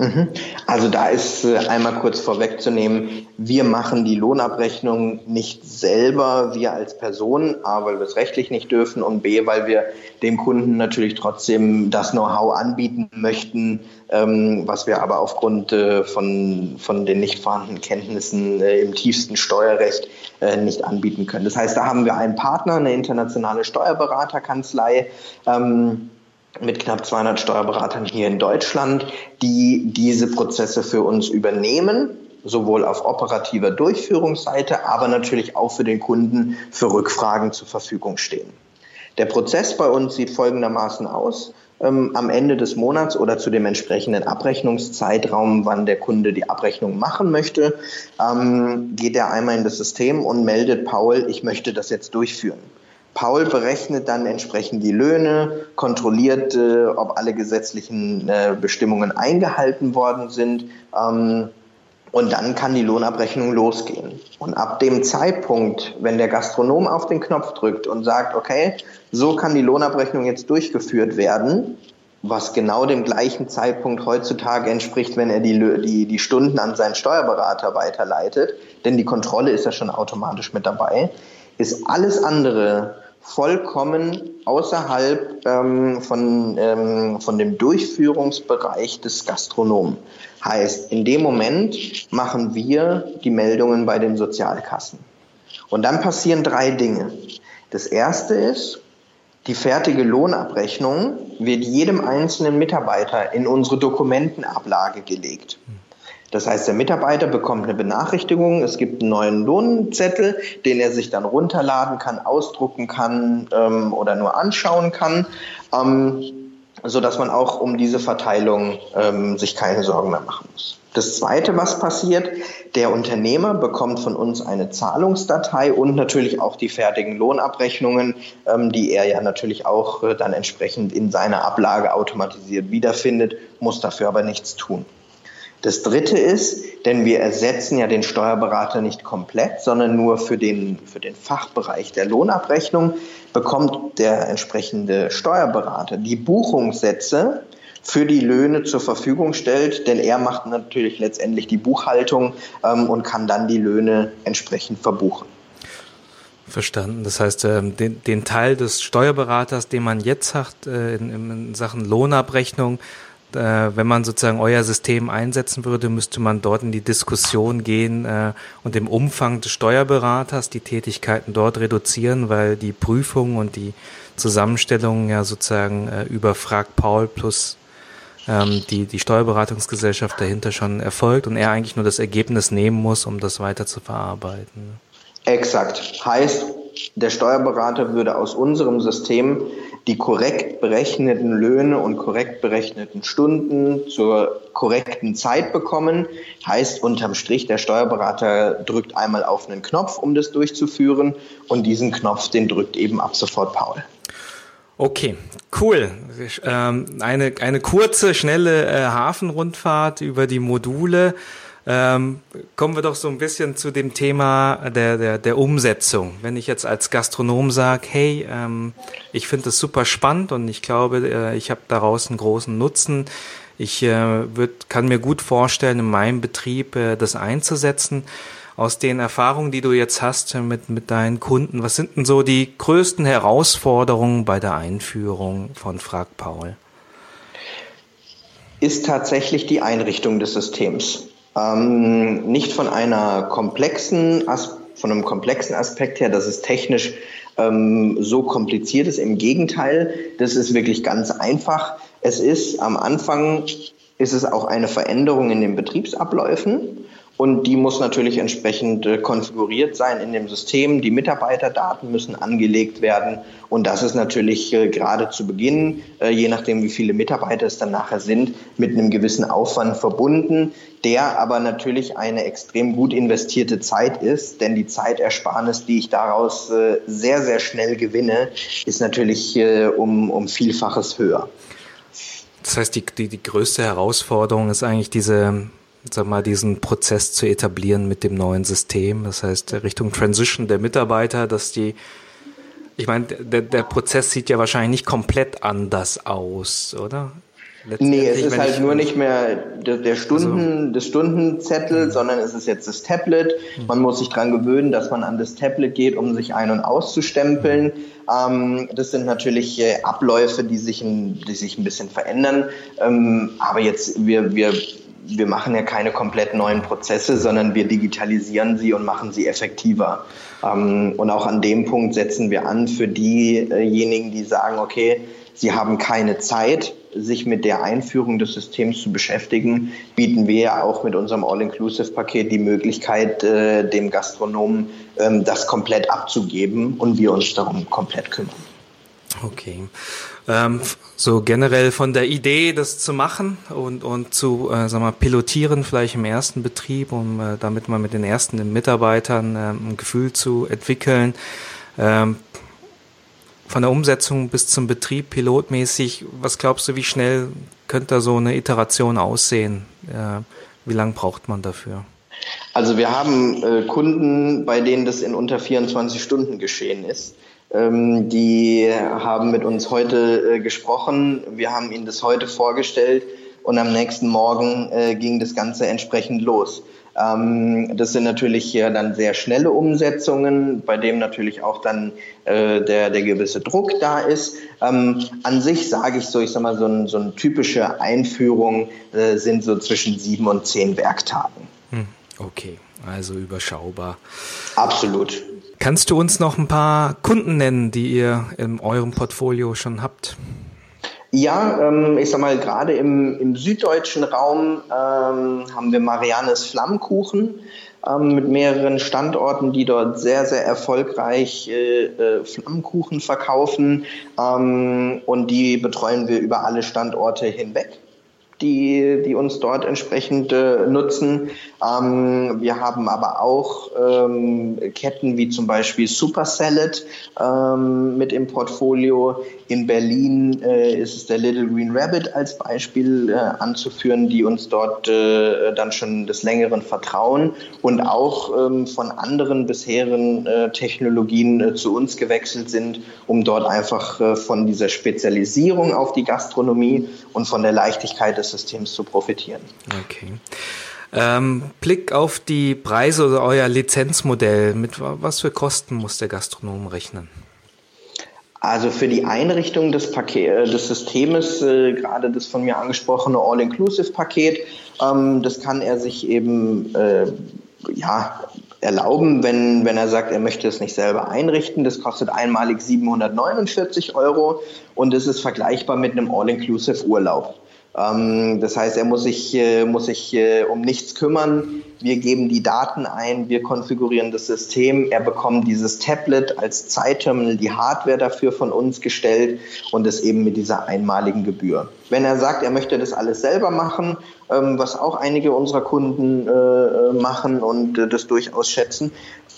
Mhm. Also da ist äh, einmal kurz vorwegzunehmen, wir machen die Lohnabrechnung nicht selber, wir als Person, A, weil wir es rechtlich nicht dürfen und B, weil wir dem Kunden natürlich trotzdem das Know-how anbieten möchten, ähm, was wir aber aufgrund äh, von, von den nicht vorhandenen Kenntnissen äh, im tiefsten Steuerrecht nicht anbieten können. Das heißt, da haben wir einen Partner, eine internationale Steuerberaterkanzlei, ähm, mit knapp 200 Steuerberatern hier in Deutschland, die diese Prozesse für uns übernehmen, sowohl auf operativer Durchführungsseite, aber natürlich auch für den Kunden für Rückfragen zur Verfügung stehen. Der Prozess bei uns sieht folgendermaßen aus. Ähm, am Ende des Monats oder zu dem entsprechenden Abrechnungszeitraum, wann der Kunde die Abrechnung machen möchte, ähm, geht er einmal in das System und meldet Paul, ich möchte das jetzt durchführen. Paul berechnet dann entsprechend die Löhne, kontrolliert, äh, ob alle gesetzlichen äh, Bestimmungen eingehalten worden sind. Ähm, und dann kann die Lohnabrechnung losgehen. Und ab dem Zeitpunkt, wenn der Gastronom auf den Knopf drückt und sagt, okay, so kann die Lohnabrechnung jetzt durchgeführt werden, was genau dem gleichen Zeitpunkt heutzutage entspricht, wenn er die, die, die Stunden an seinen Steuerberater weiterleitet, denn die Kontrolle ist ja schon automatisch mit dabei, ist alles andere vollkommen außerhalb ähm, von, ähm, von dem Durchführungsbereich des Gastronomen. Heißt, in dem Moment machen wir die Meldungen bei den Sozialkassen. Und dann passieren drei Dinge. Das erste ist, die fertige Lohnabrechnung wird jedem einzelnen Mitarbeiter in unsere Dokumentenablage gelegt. Das heißt, der Mitarbeiter bekommt eine Benachrichtigung, es gibt einen neuen Lohnzettel, den er sich dann runterladen kann, ausdrucken kann ähm, oder nur anschauen kann, ähm, so dass man auch um diese Verteilung ähm, sich keine Sorgen mehr machen muss. Das Zweite, was passiert, der Unternehmer bekommt von uns eine Zahlungsdatei und natürlich auch die fertigen Lohnabrechnungen, ähm, die er ja natürlich auch äh, dann entsprechend in seiner Ablage automatisiert wiederfindet, muss dafür aber nichts tun. Das Dritte ist, denn wir ersetzen ja den Steuerberater nicht komplett, sondern nur für den, für den Fachbereich der Lohnabrechnung bekommt der entsprechende Steuerberater die Buchungssätze für die Löhne zur Verfügung stellt, denn er macht natürlich letztendlich die Buchhaltung ähm, und kann dann die Löhne entsprechend verbuchen. Verstanden. Das heißt, ähm, den, den Teil des Steuerberaters, den man jetzt hat äh, in, in Sachen Lohnabrechnung, wenn man sozusagen euer System einsetzen würde, müsste man dort in die Diskussion gehen äh, und im Umfang des Steuerberaters die Tätigkeiten dort reduzieren, weil die Prüfung und die Zusammenstellung ja sozusagen äh, über Frag Paul plus ähm, die, die Steuerberatungsgesellschaft dahinter schon erfolgt und er eigentlich nur das Ergebnis nehmen muss, um das weiter zu verarbeiten. Exakt. Heißt, der Steuerberater würde aus unserem System die korrekt berechneten Löhne und korrekt berechneten Stunden zur korrekten Zeit bekommen. Heißt unterm Strich, der Steuerberater drückt einmal auf einen Knopf, um das durchzuführen und diesen Knopf, den drückt eben ab sofort Paul. Okay, cool. Ähm, eine, eine kurze, schnelle äh, Hafenrundfahrt über die Module. Ähm, kommen wir doch so ein bisschen zu dem Thema der, der, der Umsetzung. Wenn ich jetzt als Gastronom sage, hey, ähm, ich finde das super spannend und ich glaube, äh, ich habe daraus einen großen Nutzen. Ich äh, würd, kann mir gut vorstellen, in meinem Betrieb äh, das einzusetzen. Aus den Erfahrungen, die du jetzt hast mit, mit deinen Kunden, was sind denn so die größten Herausforderungen bei der Einführung von Frag Paul? Ist tatsächlich die Einrichtung des Systems. Ähm, nicht von einer komplexen, von einem komplexen Aspekt her, dass es technisch ähm, so kompliziert ist. Im Gegenteil, das ist wirklich ganz einfach. Es ist am Anfang ist es auch eine Veränderung in den Betriebsabläufen. Und die muss natürlich entsprechend äh, konfiguriert sein in dem System. Die Mitarbeiterdaten müssen angelegt werden. Und das ist natürlich äh, gerade zu Beginn, äh, je nachdem wie viele Mitarbeiter es dann nachher sind, mit einem gewissen Aufwand verbunden, der aber natürlich eine extrem gut investierte Zeit ist. Denn die Zeitersparnis, die ich daraus sehr, sehr schnell gewinne, ist natürlich um, um Vielfaches höher. Das heißt, die, die, die größte Herausforderung ist eigentlich diese sag mal, diesen Prozess zu etablieren mit dem neuen System. Das heißt, Richtung Transition der Mitarbeiter, dass die, ich meine, der, der Prozess sieht ja wahrscheinlich nicht komplett anders aus, oder? Nee, es ist halt nur nicht mehr der, der Stunden, also, des Stundenzettel, mhm. sondern es ist jetzt das Tablet. Mhm. Man muss sich dran gewöhnen, dass man an das Tablet geht, um sich ein- und auszustempeln. Ähm, das sind natürlich äh, Abläufe, die sich, ein, die sich ein bisschen verändern. Ähm, aber jetzt, wir, wir wir machen ja keine komplett neuen Prozesse, sondern wir digitalisieren sie und machen sie effektiver. Ähm, und auch an dem Punkt setzen wir an für diejenigen, die sagen, okay, sie haben keine Zeit, sich mit der Einführung des Systems zu beschäftigen, bieten wir ja auch mit unserem All-Inclusive-Paket die Möglichkeit, äh, dem Gastronomen ähm, das komplett abzugeben und wir uns darum komplett kümmern. Okay. Ähm, so generell von der Idee, das zu machen und, und zu, äh, sag mal, pilotieren, vielleicht im ersten Betrieb, um äh, damit mal mit den ersten Mitarbeitern äh, ein Gefühl zu entwickeln. Ähm, von der Umsetzung bis zum Betrieb pilotmäßig, was glaubst du, wie schnell könnte da so eine Iteration aussehen? Äh, wie lange braucht man dafür? Also wir haben äh, Kunden, bei denen das in unter 24 Stunden geschehen ist. Ähm, die haben mit uns heute äh, gesprochen. Wir haben ihnen das heute vorgestellt und am nächsten Morgen äh, ging das Ganze entsprechend los. Ähm, das sind natürlich ja dann sehr schnelle Umsetzungen, bei dem natürlich auch dann äh, der, der gewisse Druck da ist. Ähm, an sich sage ich so, ich sag mal, so, ein, so eine typische Einführung äh, sind so zwischen sieben und zehn Werktagen. Hm, okay, also überschaubar. Absolut. Kannst du uns noch ein paar Kunden nennen, die ihr in eurem Portfolio schon habt? Ja, ähm, ich sag mal, gerade im, im süddeutschen Raum ähm, haben wir Mariannes Flammkuchen ähm, mit mehreren Standorten, die dort sehr, sehr erfolgreich äh, äh, Flammkuchen verkaufen. Ähm, und die betreuen wir über alle Standorte hinweg die, die uns dort entsprechend äh, nutzen. Ähm, wir haben aber auch ähm, Ketten wie zum Beispiel Super Salad ähm, mit im Portfolio. In Berlin äh, ist es der Little Green Rabbit als Beispiel äh, anzuführen, die uns dort äh, dann schon des Längeren vertrauen und auch ähm, von anderen bisherigen äh, Technologien äh, zu uns gewechselt sind, um dort einfach von dieser Spezialisierung auf die Gastronomie und von der Leichtigkeit des Systems zu profitieren. Okay. Ähm, Blick auf die Preise oder euer Lizenzmodell. Mit was für Kosten muss der Gastronom rechnen? Also für die Einrichtung des, Paket, äh, des Systems, äh, gerade das von mir angesprochene All-Inclusive-Paket, ähm, das kann er sich eben äh, ja, erlauben, wenn, wenn er sagt, er möchte es nicht selber einrichten. Das kostet einmalig 749 Euro und es ist vergleichbar mit einem All-Inclusive-Urlaub. Ähm, das heißt, er muss sich, äh, muss sich äh, um nichts kümmern. Wir geben die Daten ein, wir konfigurieren das System. Er bekommt dieses Tablet als Zeitterminal, die Hardware dafür von uns gestellt und das eben mit dieser einmaligen Gebühr. Wenn er sagt, er möchte das alles selber machen, ähm, was auch einige unserer Kunden äh, machen und das durchaus schätzen,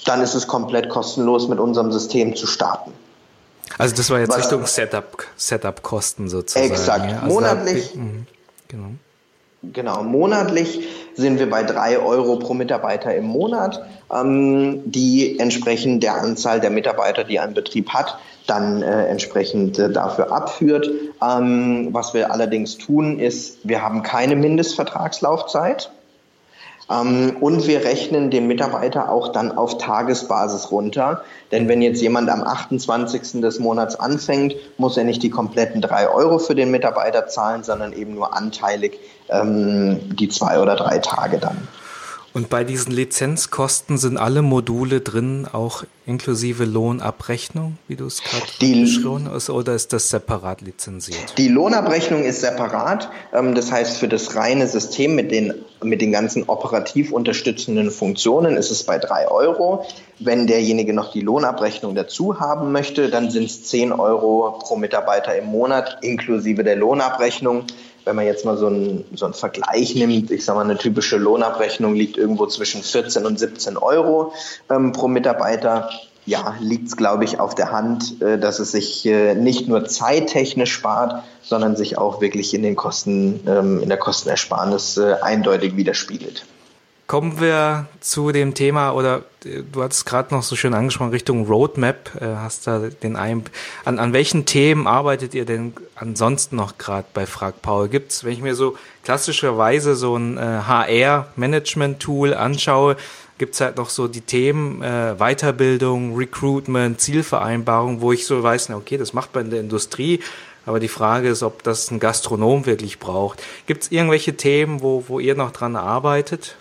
dann ist es komplett kostenlos mit unserem System zu starten. Also das war jetzt Richtung Setup, Setup-Kosten sozusagen. Exakt. Ja? Also monatlich. Da, mhm. genau. Genau, monatlich sind wir bei drei Euro pro Mitarbeiter im Monat, ähm, die entsprechend der Anzahl der Mitarbeiter, die ein Betrieb hat, dann äh, entsprechend äh, dafür abführt. Ähm, was wir allerdings tun, ist, wir haben keine Mindestvertragslaufzeit. Ähm, und wir rechnen den Mitarbeiter auch dann auf Tagesbasis runter. Denn wenn jetzt jemand am 28. des Monats anfängt, muss er nicht die kompletten drei Euro für den Mitarbeiter zahlen, sondern eben nur anteilig ähm, die zwei oder drei Tage dann. Und bei diesen Lizenzkosten sind alle Module drin, auch inklusive Lohnabrechnung, wie du es gerade beschrieben hast, oder ist das separat lizenziert? Die Lohnabrechnung ist separat. Ähm, das heißt, für das reine System mit den, mit den ganzen operativ unterstützenden Funktionen ist es bei drei Euro. Wenn derjenige noch die Lohnabrechnung dazu haben möchte, dann sind es zehn Euro pro Mitarbeiter im Monat inklusive der Lohnabrechnung wenn man jetzt mal so einen, so einen Vergleich nimmt, ich sage mal, eine typische Lohnabrechnung liegt irgendwo zwischen 14 und 17 Euro ähm, pro Mitarbeiter. Ja, liegt es, glaube ich, auf der Hand, äh, dass es sich äh, nicht nur zeittechnisch spart, sondern sich auch wirklich in den Kosten, ähm, in der Kostenersparnis äh, eindeutig widerspiegelt. Kommen wir zu dem Thema, oder äh, du hattest gerade noch so schön angesprochen, Richtung Roadmap, äh, hast da den ein, an, an welchen Themen arbeitet ihr denn ansonsten noch gerade bei Frag Paul? Gibt's, wenn ich mir so klassischerweise so ein äh, HR-Management-Tool anschaue, gibt's halt noch so die Themen äh, Weiterbildung, Recruitment, Zielvereinbarung, wo ich so weiß, na okay, das macht man in der Industrie, aber die Frage ist, ob das ein Gastronom wirklich braucht. Gibt's irgendwelche Themen, wo, wo ihr noch dran arbeitet?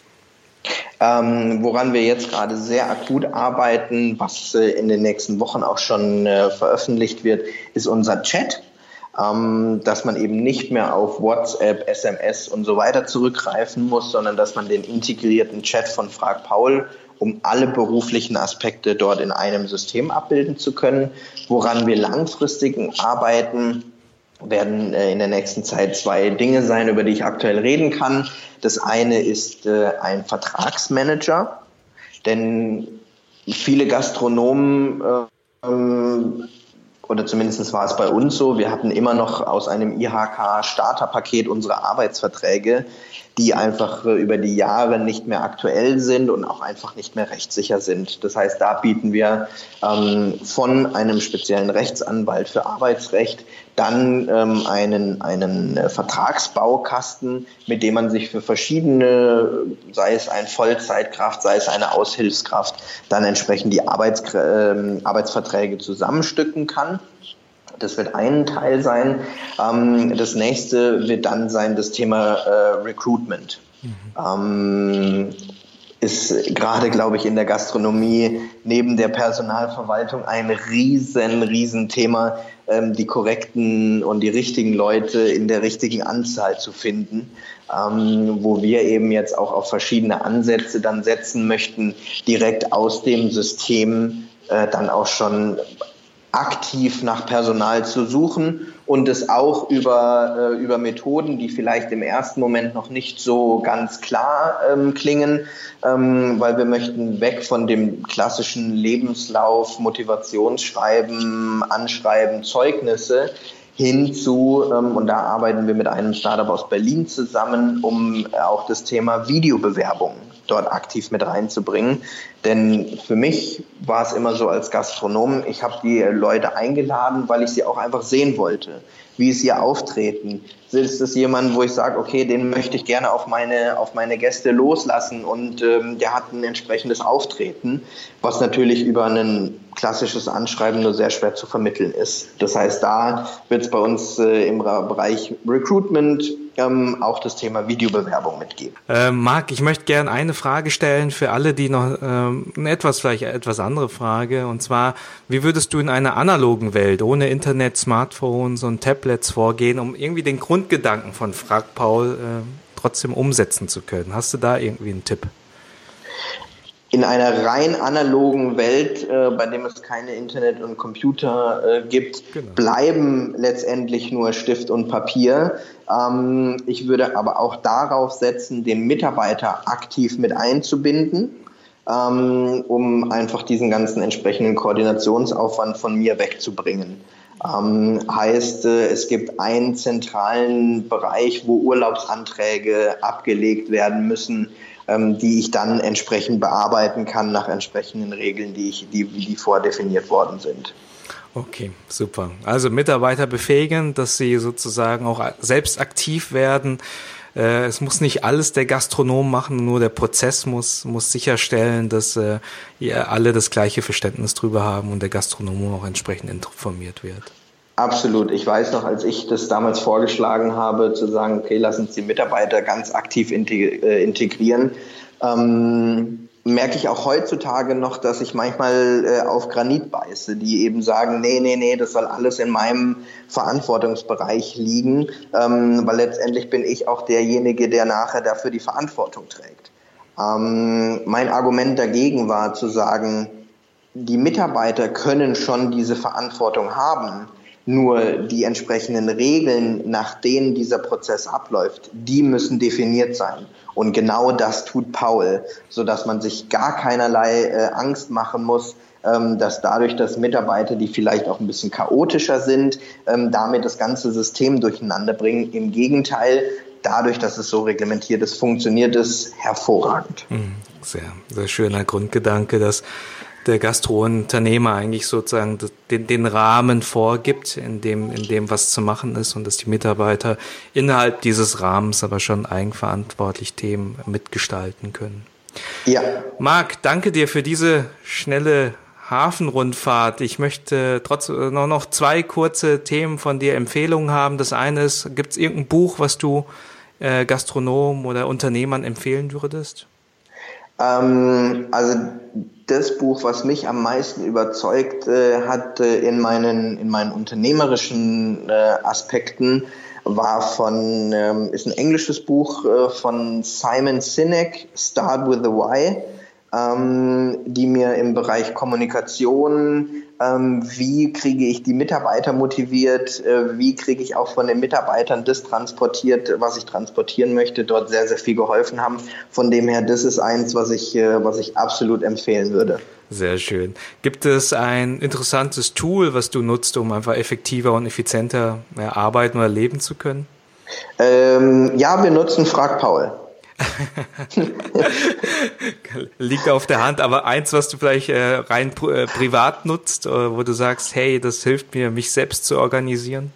Ähm, woran wir jetzt gerade sehr akut arbeiten, was äh, in den nächsten Wochen auch schon äh, veröffentlicht wird, ist unser Chat. Ähm, dass man eben nicht mehr auf WhatsApp, SMS und so weiter zurückgreifen muss, sondern dass man den integrierten Chat von Frag Paul um alle beruflichen Aspekte dort in einem System abbilden zu können. Woran wir langfristig arbeiten, werden äh, in der nächsten Zeit zwei Dinge sein, über die ich aktuell reden kann. Das eine ist äh, ein Vertragsmanager, denn viele Gastronomen ähm, oder zumindest war es bei uns so, wir hatten immer noch aus einem IHK-Starterpaket unsere Arbeitsverträge, die einfach äh, über die Jahre nicht mehr aktuell sind und auch einfach nicht mehr rechtssicher sind. Das heißt, da bieten wir ähm, von einem speziellen Rechtsanwalt für Arbeitsrecht dann ähm, einen, einen äh, Vertragsbaukasten, mit dem man sich für verschiedene, sei es ein Vollzeitkraft, sei es eine Aushilfskraft, dann entsprechend die Arbeits, äh, Arbeitsverträge zusammenstücken kann. Das wird ein Teil sein. Ähm, das nächste wird dann sein das Thema äh, Recruitment. Mhm. Ähm, ist gerade, glaube ich, in der Gastronomie neben der Personalverwaltung ein riesen, riesen Thema, ähm, die korrekten und die richtigen Leute in der richtigen Anzahl zu finden, ähm, wo wir eben jetzt auch auf verschiedene Ansätze dann setzen möchten, direkt aus dem System äh, dann auch schon aktiv nach Personal zu suchen und es auch über, äh, über Methoden, die vielleicht im ersten Moment noch nicht so ganz klar ähm, klingen, ähm, weil wir möchten weg von dem klassischen Lebenslauf, Motivationsschreiben, Anschreiben, Zeugnisse hin zu, ähm, und da arbeiten wir mit einem Startup aus Berlin zusammen, um äh, auch das Thema Videobewerbung dort aktiv mit reinzubringen. Denn für mich war es immer so als Gastronom, ich habe die Leute eingeladen, weil ich sie auch einfach sehen wollte. Wie ist ihr Auftreten? Ist es jemand, wo ich sage, okay, den möchte ich gerne auf meine, auf meine Gäste loslassen und ähm, der hat ein entsprechendes Auftreten, was natürlich über einen klassisches Anschreiben nur sehr schwer zu vermitteln ist. Das heißt, da wird es bei uns äh, im Bereich Recruitment ähm, auch das Thema Videobewerbung mitgeben. Äh, Marc, ich möchte gerne eine Frage stellen für alle, die noch ähm, eine etwas vielleicht etwas andere Frage und zwar, wie würdest du in einer analogen Welt ohne Internet, Smartphones und Tablets vorgehen, um irgendwie den Grundgedanken von Frag Paul äh, trotzdem umsetzen zu können? Hast du da irgendwie einen Tipp? in einer rein analogen Welt, äh, bei dem es keine Internet und Computer äh, gibt, genau. bleiben letztendlich nur Stift und Papier. Ähm, ich würde aber auch darauf setzen, den Mitarbeiter aktiv mit einzubinden, ähm, um einfach diesen ganzen entsprechenden Koordinationsaufwand von mir wegzubringen. Ähm, heißt, äh, es gibt einen zentralen Bereich, wo Urlaubsanträge abgelegt werden müssen ähm, die ich dann entsprechend bearbeiten kann nach entsprechenden Regeln, die, ich, die, die vordefiniert worden sind. Okay, super. Also Mitarbeiter befähigen, dass sie sozusagen auch selbst aktiv werden. Äh, es muss nicht alles der Gastronom machen, nur der Prozess muss, muss sicherstellen, dass äh, ihr alle das gleiche Verständnis drüber haben und der Gastronom auch entsprechend informiert wird. Absolut. Ich weiß noch, als ich das damals vorgeschlagen habe, zu sagen, okay, lass uns die Mitarbeiter ganz aktiv äh, integrieren, ähm, merke ich auch heutzutage noch, dass ich manchmal äh, auf Granit beiße, die eben sagen, nee, nee, nee, das soll alles in meinem Verantwortungsbereich liegen, ähm, weil letztendlich bin ich auch derjenige, der nachher dafür die Verantwortung trägt. Ähm, mein Argument dagegen war zu sagen, die Mitarbeiter können schon diese Verantwortung haben, nur die entsprechenden Regeln, nach denen dieser Prozess abläuft, die müssen definiert sein. Und genau das tut Paul, so dass man sich gar keinerlei äh, Angst machen muss, ähm, dass dadurch, dass Mitarbeiter, die vielleicht auch ein bisschen chaotischer sind, ähm, damit das ganze System durcheinander bringen. Im Gegenteil, dadurch, dass es so reglementiert ist, funktioniert es hervorragend. Hm, sehr, sehr schöner Grundgedanke, dass der Gastrounternehmer eigentlich sozusagen den, den Rahmen vorgibt, in dem, in dem was zu machen ist und dass die Mitarbeiter innerhalb dieses Rahmens aber schon eigenverantwortlich Themen mitgestalten können. Ja. Marc, danke dir für diese schnelle Hafenrundfahrt. Ich möchte trotzdem noch, noch zwei kurze Themen von dir Empfehlungen haben. Das eine ist, gibt es irgendein Buch, was du äh, Gastronomen oder Unternehmern empfehlen würdest? Ähm, also das Buch, was mich am meisten überzeugt äh, hat äh, in, meinen, in meinen unternehmerischen äh, Aspekten, war von, ähm, ist ein englisches Buch äh, von Simon Sinek, Start with the Why, ähm, die mir im Bereich Kommunikation, ähm, wie kriege ich die Mitarbeiter motiviert, äh, wie kriege ich auch von den Mitarbeitern das transportiert, was ich transportieren möchte, dort sehr, sehr viel geholfen haben. Von dem her, das ist eins, was ich, äh, was ich absolut empfehlen würde. Sehr schön. Gibt es ein interessantes Tool, was du nutzt, um einfach effektiver und effizienter arbeiten oder leben zu können? Ähm, ja, wir nutzen Frag Paul. Liegt auf der Hand, aber eins, was du vielleicht äh, rein äh, privat nutzt, äh, wo du sagst, hey, das hilft mir, mich selbst zu organisieren?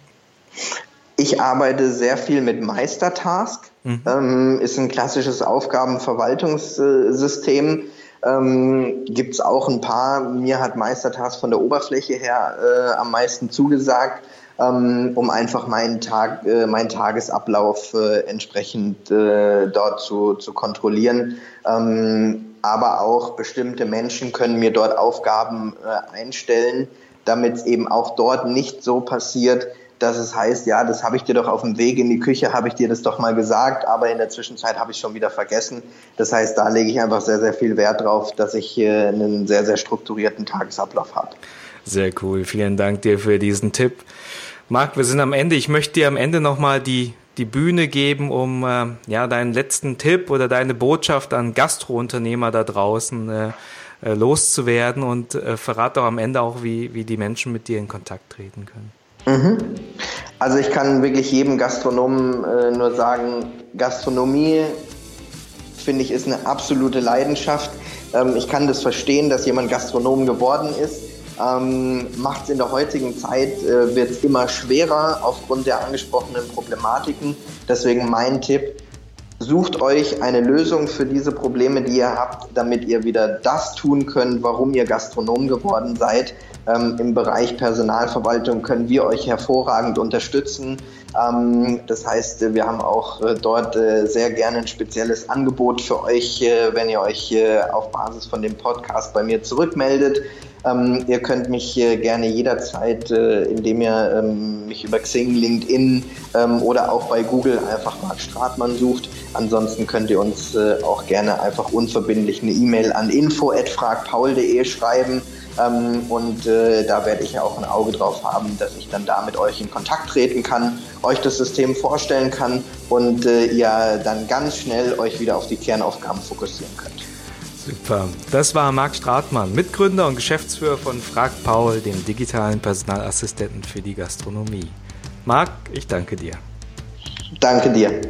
Ich arbeite sehr viel mit Meistertask. Mhm. Ähm, ist ein klassisches Aufgabenverwaltungssystem. Ähm, Gibt es auch ein paar. Mir hat Meistertask von der Oberfläche her äh, am meisten zugesagt um einfach meinen Tag, äh, meinen Tagesablauf äh, entsprechend äh, dort zu, zu kontrollieren. Ähm, aber auch bestimmte Menschen können mir dort Aufgaben äh, einstellen, damit es eben auch dort nicht so passiert, dass es heißt, ja, das habe ich dir doch auf dem Weg in die Küche, habe ich dir das doch mal gesagt, aber in der Zwischenzeit habe ich schon wieder vergessen. Das heißt, da lege ich einfach sehr, sehr viel Wert drauf, dass ich einen sehr, sehr strukturierten Tagesablauf habe. Sehr cool. Vielen Dank dir für diesen Tipp. Marc, wir sind am Ende. Ich möchte dir am Ende nochmal die, die Bühne geben, um äh, ja, deinen letzten Tipp oder deine Botschaft an Gastrounternehmer da draußen äh, äh, loszuwerden und äh, verrat doch am Ende auch, wie, wie die Menschen mit dir in Kontakt treten können. Mhm. Also ich kann wirklich jedem Gastronomen äh, nur sagen, Gastronomie finde ich ist eine absolute Leidenschaft. Ähm, ich kann das verstehen, dass jemand Gastronom geworden ist ähm, macht es in der heutigen Zeit, äh, wird es immer schwerer aufgrund der angesprochenen Problematiken. Deswegen mein Tipp, Sucht euch eine Lösung für diese Probleme, die ihr habt, damit ihr wieder das tun könnt, warum ihr Gastronom geworden seid. Ähm, Im Bereich Personalverwaltung können wir euch hervorragend unterstützen. Ähm, das heißt, wir haben auch äh, dort äh, sehr gerne ein spezielles Angebot für euch, äh, wenn ihr euch äh, auf Basis von dem Podcast bei mir zurückmeldet. Ähm, ihr könnt mich äh, gerne jederzeit, äh, indem ihr ähm, mich über Xing, LinkedIn ähm, oder auch bei Google einfach Marc Stratmann sucht. Ansonsten könnt ihr uns auch gerne einfach unverbindlich eine E-Mail an info@fragpaul.de schreiben. Ähm, und äh, da werde ich auch ein Auge drauf haben, dass ich dann da mit euch in Kontakt treten kann, euch das System vorstellen kann und äh, ihr dann ganz schnell euch wieder auf die Kernaufgaben fokussieren könnt. Super. Das war Marc Stratmann, Mitgründer und Geschäftsführer von Frag Paul, dem digitalen Personalassistenten für die Gastronomie. Marc, ich danke dir. Danke dir.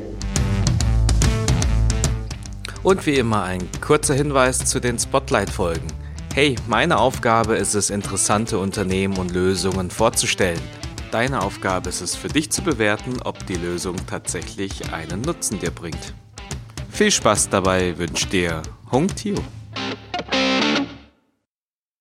Und wie immer ein kurzer Hinweis zu den Spotlight-Folgen. Hey, meine Aufgabe ist es, interessante Unternehmen und Lösungen vorzustellen. Deine Aufgabe ist es für dich zu bewerten, ob die Lösung tatsächlich einen Nutzen dir bringt. Viel Spaß dabei wünscht dir Hong Tio.